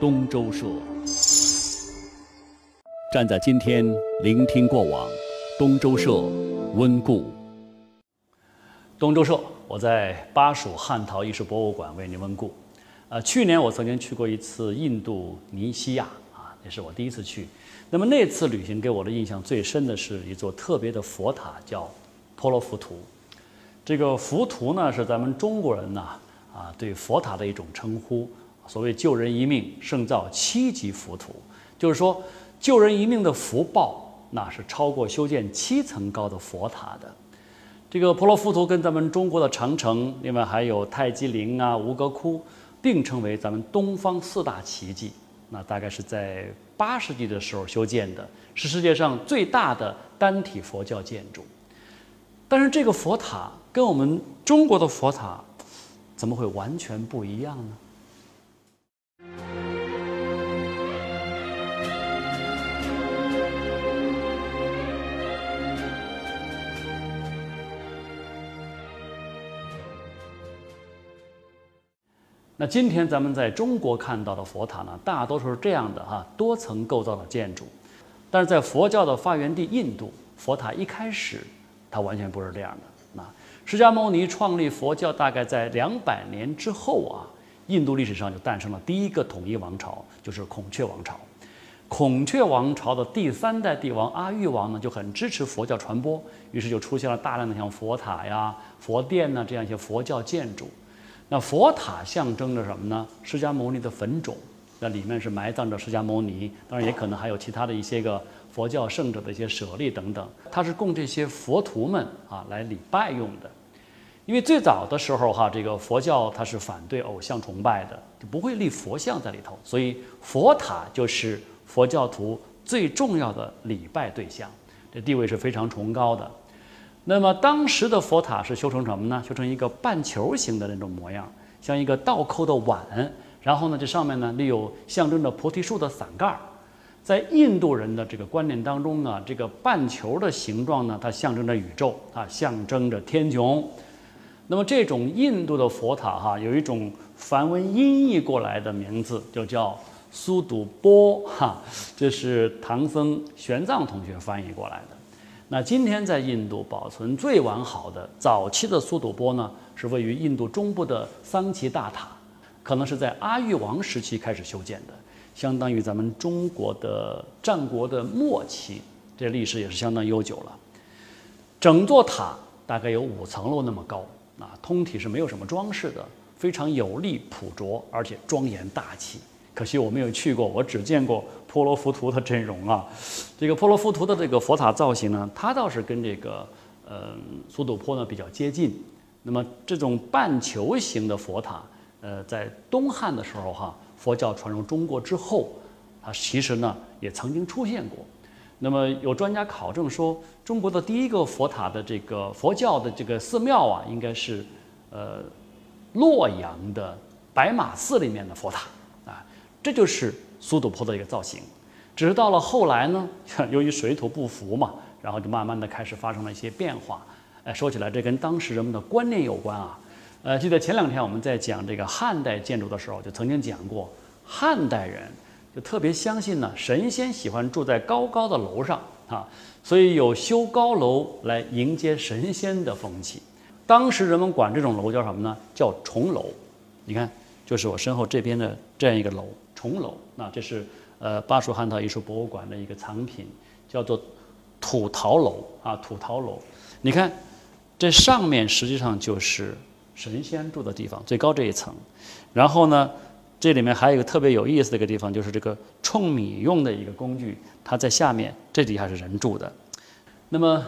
东周社。站在今天，聆听过往，东周社温故。东周社，我在巴蜀汉陶艺术博物馆为您温故。呃，去年我曾经去过一次印度尼西亚啊，那是我第一次去。那么那次旅行给我的印象最深的是一座特别的佛塔，叫婆罗浮屠。这个浮屠呢，是咱们中国人呐啊对佛塔的一种称呼。所谓救人一命胜造七级浮屠，就是说救人一命的福报，那是超过修建七层高的佛塔的。这个婆罗浮屠跟咱们中国的长城，另外还有泰姬陵啊、吴哥窟，并称为咱们东方四大奇迹。那大概是在八世纪的时候修建的，是世界上最大的单体佛教建筑。但是这个佛塔跟我们中国的佛塔，怎么会完全不一样呢？那今天咱们在中国看到的佛塔呢，大多数是这样的哈，多层构造的建筑。但是在佛教的发源地印度，佛塔一开始它完全不是这样的。那释迦牟尼创立佛教大概在两百年之后啊，印度历史上就诞生了第一个统一王朝，就是孔雀王朝。孔雀王朝的第三代帝王阿育王呢，就很支持佛教传播，于是就出现了大量的像佛塔呀、佛殿呐这样一些佛教建筑。那佛塔象征着什么呢？释迦牟尼的坟冢，那里面是埋葬着释迦牟尼，当然也可能还有其他的一些个佛教圣者的一些舍利等等，它是供这些佛徒们啊来礼拜用的。因为最早的时候哈，这个佛教它是反对偶像崇拜的，就不会立佛像在里头，所以佛塔就是佛教徒最重要的礼拜对象，这地位是非常崇高的。那么当时的佛塔是修成什么呢？修成一个半球形的那种模样，像一个倒扣的碗。然后呢，这上面呢立有象征着菩提树的伞盖儿。在印度人的这个观念当中呢，这个半球的形状呢，它象征着宇宙啊，象征着天穹。那么这种印度的佛塔哈，有一种梵文音译过来的名字，就叫苏堵波哈，这是唐僧玄奘同学翻译过来的。那今天在印度保存最完好的早期的苏堵波呢，是位于印度中部的桑奇大塔，可能是在阿育王时期开始修建的，相当于咱们中国的战国的末期，这历史也是相当悠久了。整座塔大概有五层楼那么高，啊，通体是没有什么装饰的，非常有力朴拙，而且庄严大气。可惜我没有去过，我只见过婆罗浮屠的真容啊。这个婆罗浮屠的这个佛塔造型呢，它倒是跟这个呃苏堵坡呢比较接近。那么这种半球形的佛塔，呃，在东汉的时候哈，佛教传入中国之后，它其实呢也曾经出现过。那么有专家考证说，中国的第一个佛塔的这个佛教的这个寺庙啊，应该是呃洛阳的白马寺里面的佛塔。这就是苏堵坡的一个造型，只是到了后来呢，由于水土不服嘛，然后就慢慢的开始发生了一些变化。哎，说起来这跟当时人们的观念有关啊。呃，记得前两天我们在讲这个汉代建筑的时候，就曾经讲过，汉代人就特别相信呢，神仙喜欢住在高高的楼上啊，所以有修高楼来迎接神仙的风气。当时人们管这种楼叫什么呢？叫重楼。你看，就是我身后这边的这样一个楼。重楼，那这是呃巴蜀汉陶艺术博物馆的一个藏品，叫做土陶楼啊，土陶楼。你看，这上面实际上就是神仙住的地方，最高这一层。然后呢，这里面还有一个特别有意思的一个地方，就是这个舂米用的一个工具，它在下面，这底下是人住的。那么，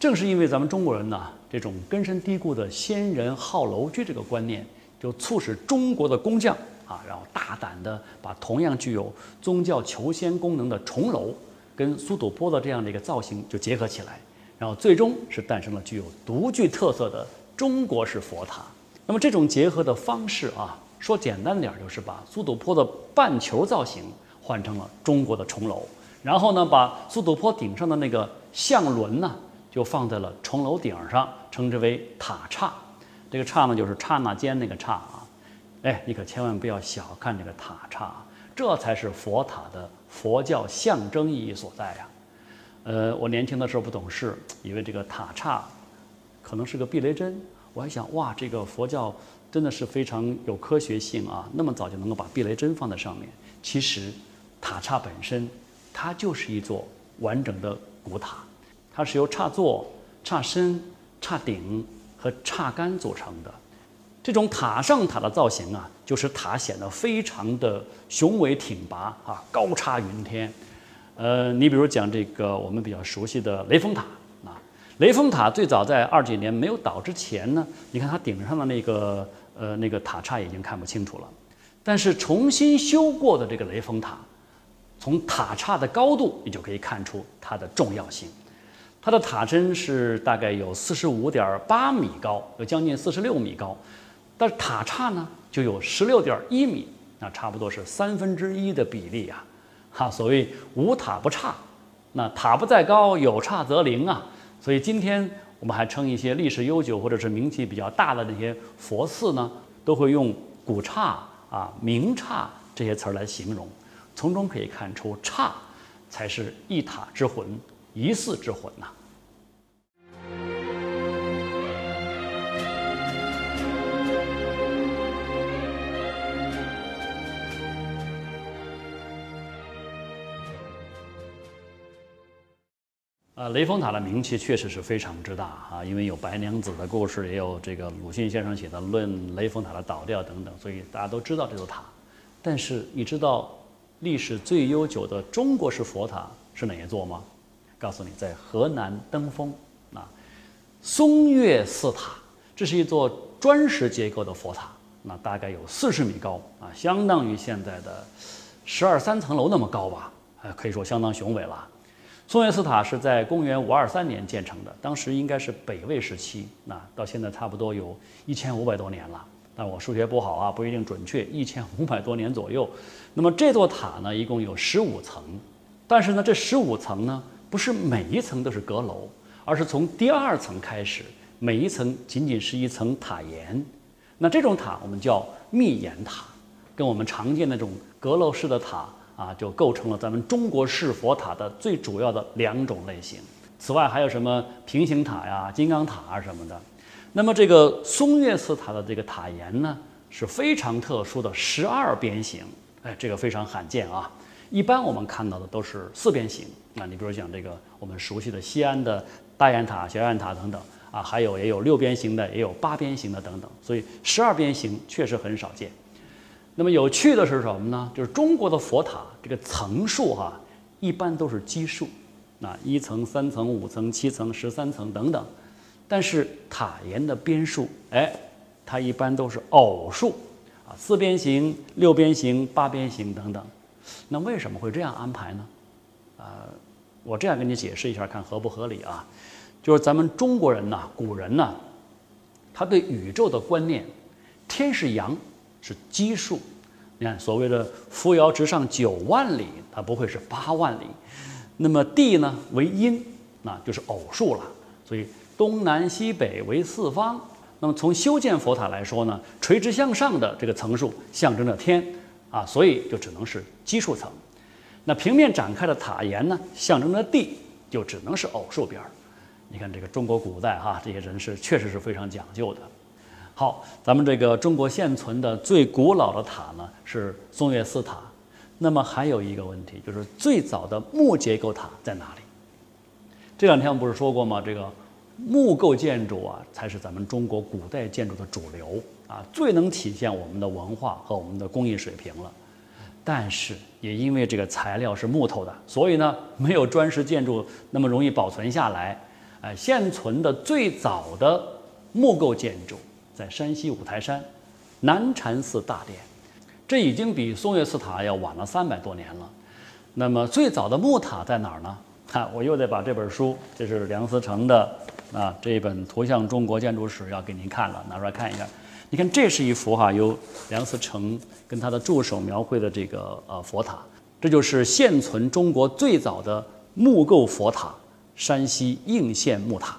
正是因为咱们中国人呢，这种根深蒂固的先人好楼居这个观念，就促使中国的工匠。然后大胆地把同样具有宗教求仙功能的重楼，跟苏堵坡的这样的一个造型就结合起来，然后最终是诞生了具有独具特色的中国式佛塔。那么这种结合的方式啊，说简单点就是把苏堵坡的半球造型换成了中国的重楼，然后呢，把苏堵坡顶上的那个象轮呢，就放在了重楼顶上，称之为塔刹。这个刹呢，就是刹那间那个刹。哎，你可千万不要小看这个塔刹，这才是佛塔的佛教象征意义所在呀。呃，我年轻的时候不懂事，以为这个塔刹可能是个避雷针，我还想哇，这个佛教真的是非常有科学性啊，那么早就能够把避雷针放在上面。其实塔刹本身它就是一座完整的古塔，它是由刹座、刹身、刹顶和刹杆组成的。这种塔上塔的造型啊，就使塔显得非常的雄伟挺拔啊，高插云天。呃，你比如讲这个我们比较熟悉的雷峰塔啊，雷峰塔最早在二几年没有倒之前呢，你看它顶上的那个呃那个塔刹已经看不清楚了，但是重新修过的这个雷峰塔，从塔刹的高度你就可以看出它的重要性。它的塔身是大概有四十五点八米高，有将近四十六米高。但是塔刹呢，就有十六点一米，那差不多是三分之一的比例啊，哈，所谓无塔不刹，那塔不在高，有刹则灵啊。所以今天我们还称一些历史悠久或者是名气比较大的那些佛寺呢，都会用古刹啊、名刹这些词儿来形容，从中可以看出刹才是一塔之魂、一寺之魂呐。呃，雷峰塔的名气确实是非常之大啊，因为有白娘子的故事，也有这个鲁迅先生写的《论雷峰塔的倒掉》等等，所以大家都知道这座塔。但是你知道历史最悠久的中国式佛塔是哪一座吗？告诉你，在河南登封啊，嵩岳寺塔，这是一座砖石结构的佛塔，那大概有四十米高啊，相当于现在的十二三层楼那么高吧，呃，可以说相当雄伟了。嵩岳寺塔是在公元五二三年建成的，当时应该是北魏时期，那到现在差不多有一千五百多年了。但我数学不好啊，不一定准确，一千五百多年左右。那么这座塔呢，一共有十五层，但是呢，这十五层呢，不是每一层都是阁楼，而是从第二层开始，每一层仅仅是一层塔檐。那这种塔我们叫密檐塔，跟我们常见的这种阁楼式的塔。啊，就构成了咱们中国式佛塔的最主要的两种类型。此外，还有什么平行塔呀、金刚塔啊什么的。那么，这个嵩岳寺塔的这个塔檐呢，是非常特殊的十二边形。哎，这个非常罕见啊。一般我们看到的都是四边形。那你比如讲这个我们熟悉的西安的大雁塔、小雁塔等等啊，还有也有六边形的，也有八边形的等等。所以十二边形确实很少见。那么有趣的是什么呢？就是中国的佛塔这个层数哈，一般都是奇数，啊，一层、三层、五层、七层、十三层等等。但是塔檐的边数，哎，它一般都是偶数，啊，四边形、六边形、八边形等等。那为什么会这样安排呢？啊，我这样跟你解释一下，看合不合理啊？就是咱们中国人呐，古人呐，他对宇宙的观念，天是阳。是奇数，你看所谓的“扶摇直上九万里”，它不会是八万里。那么地呢为阴，那就是偶数了。所以东南西北为四方。那么从修建佛塔来说呢，垂直向上的这个层数象征着天啊，所以就只能是奇数层。那平面展开的塔檐呢，象征着地，就只能是偶数边儿。你看这个中国古代哈，这些人是确实是非常讲究的。好，咱们这个中国现存的最古老的塔呢是嵩岳寺塔。那么还有一个问题，就是最早的木结构塔在哪里？这两天我不是说过吗？这个木构建筑啊，才是咱们中国古代建筑的主流啊，最能体现我们的文化和我们的工艺水平了。但是也因为这个材料是木头的，所以呢，没有砖石建筑那么容易保存下来。哎，现存的最早的木构建筑。在山西五台山南禅寺大殿，这已经比嵩岳寺塔要晚了三百多年了。那么最早的木塔在哪儿呢？看，我又得把这本书，这是梁思成的啊这一本《图像中国建筑史》要给您看了，拿出来看一下。你看，这是一幅哈由梁思成跟他的助手描绘的这个呃佛塔，这就是现存中国最早的木构佛塔——山西应县木塔。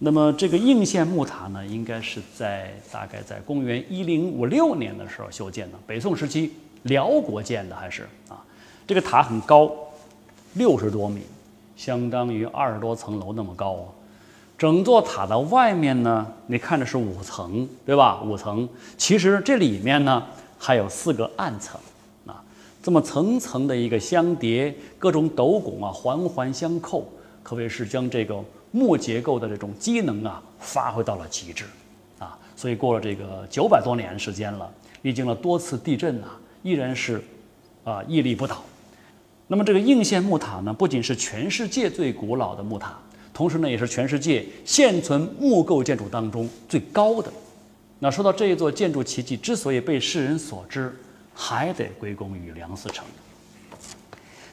那么这个应县木塔呢，应该是在大概在公元一零五六年的时候修建的，北宋时期辽国建的还是啊，这个塔很高，六十多米，相当于二十多层楼那么高啊。整座塔的外面呢，你看着是五层，对吧？五层，其实这里面呢还有四个暗层啊，这么层层的一个相叠，各种斗拱啊环环相扣，可谓是将这个木结构的这种机能啊发挥到了极致啊。所以过了这个九百多年时间了，历经了多次地震啊，依然是啊屹立不倒。那么这个应县木塔呢，不仅是全世界最古老的木塔。同时呢，也是全世界现存木构建筑当中最高的。那说到这一座建筑奇迹之所以被世人所知，还得归功于梁思成。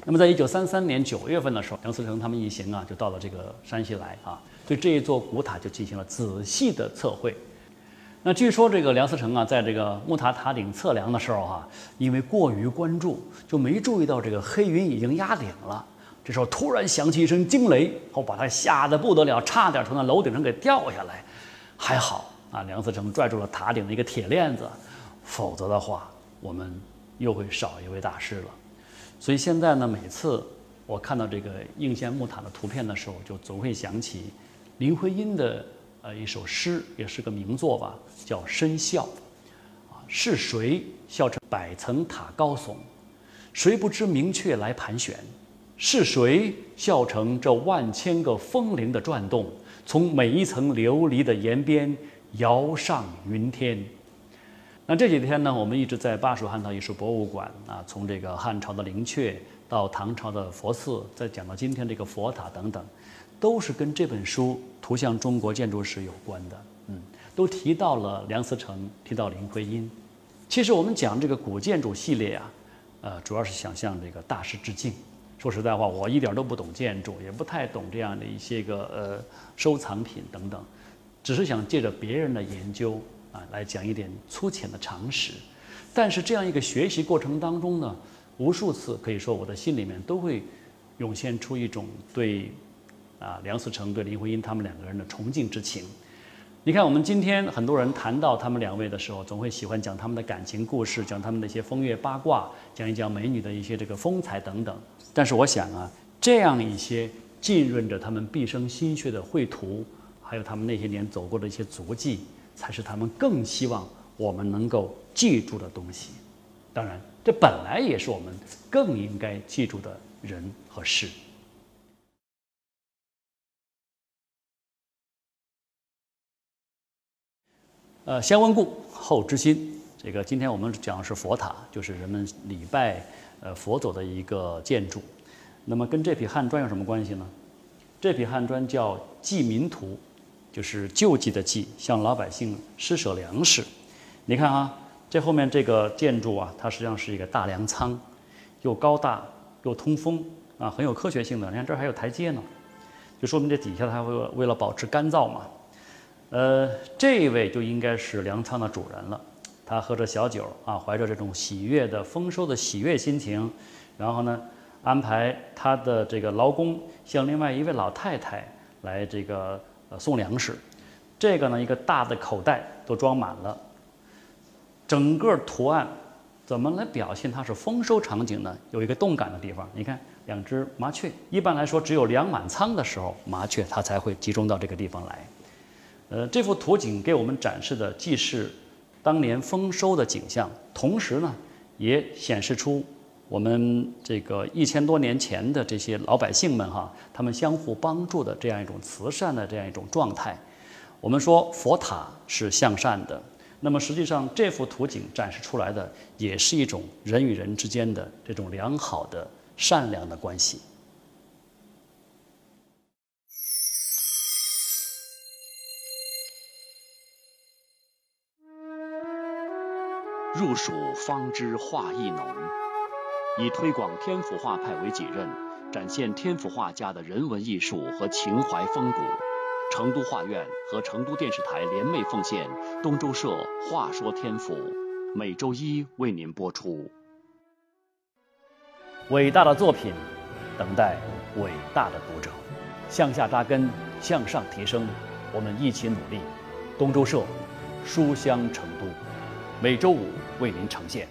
那么，在一九三三年九月份的时候，梁思成他们一行啊，就到了这个山西来啊，对这一座古塔就进行了仔细的测绘。那据说这个梁思成啊，在这个木塔塔顶测量的时候啊，因为过于关注，就没注意到这个黑云已经压顶了。这时候突然响起一声惊雷，后把他吓得不得了，差点从那楼顶上给掉下来。还好啊，梁思成拽住了塔顶的一个铁链子，否则的话，我们又会少一位大师了。所以现在呢，每次我看到这个应县木塔的图片的时候，就总会想起林徽因的呃一首诗，也是个名作吧，叫《深笑》。啊，是谁笑成百层塔高耸？谁不知明确来盘旋？是谁笑成这万千个风铃的转动，从每一层琉璃的檐边摇上云天？那这几天呢，我们一直在巴蜀汉陶艺术博物馆啊，从这个汉朝的灵阙到唐朝的佛寺，再讲到今天这个佛塔等等，都是跟这本书《图像中国建筑史》有关的。嗯，都提到了梁思成，提到林徽因。其实我们讲这个古建筑系列啊，呃，主要是想向这个大师致敬。说实在话，我一点都不懂建筑，也不太懂这样的一些个呃收藏品等等，只是想借着别人的研究啊，来讲一点粗浅的常识。但是这样一个学习过程当中呢，无数次可以说我的心里面都会涌现出一种对啊梁思成对林徽因他们两个人的崇敬之情。你看，我们今天很多人谈到他们两位的时候，总会喜欢讲他们的感情故事，讲他们的一些风月八卦，讲一讲美女的一些这个风采等等。但是我想啊，这样一些浸润着他们毕生心血的绘图，还有他们那些年走过的一些足迹，才是他们更希望我们能够记住的东西。当然，这本来也是我们更应该记住的人和事。呃，先温故后知新。这个今天我们讲的是佛塔，就是人们礼拜呃佛祖的一个建筑。那么跟这批汉砖有什么关系呢？这批汉砖叫记民图，就是救济的济，向老百姓施舍粮食。你看啊，这后面这个建筑啊，它实际上是一个大粮仓，又高大又通风啊，很有科学性的。你看这儿还有台阶呢，就说明这底下它会为了保持干燥嘛。呃，这位就应该是粮仓的主人了。他喝着小酒啊，怀着这种喜悦的丰收的喜悦心情，然后呢，安排他的这个劳工向另外一位老太太来这个呃送粮食。这个呢，一个大的口袋都装满了。整个图案怎么来表现它是丰收场景呢？有一个动感的地方，你看两只麻雀。一般来说，只有粮满仓的时候，麻雀它才会集中到这个地方来。呃，这幅图景给我们展示的既是当年丰收的景象，同时呢，也显示出我们这个一千多年前的这些老百姓们哈，他们相互帮助的这样一种慈善的这样一种状态。我们说佛塔是向善的，那么实际上这幅图景展示出来的也是一种人与人之间的这种良好的善良的关系。入蜀方知画意浓，以推广天府画派为己任，展现天府画家的人文艺术和情怀风骨。成都画院和成都电视台联袂奉献东周社《话说天府》，每周一为您播出。伟大的作品，等待伟大的读者。向下扎根，向上提升，我们一起努力。东周社，书香成都。每周五为您呈现。